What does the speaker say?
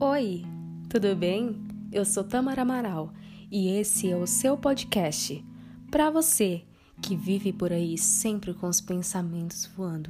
Oi, tudo bem? Eu sou Tamara Amaral e esse é o seu podcast para você que vive por aí sempre com os pensamentos voando.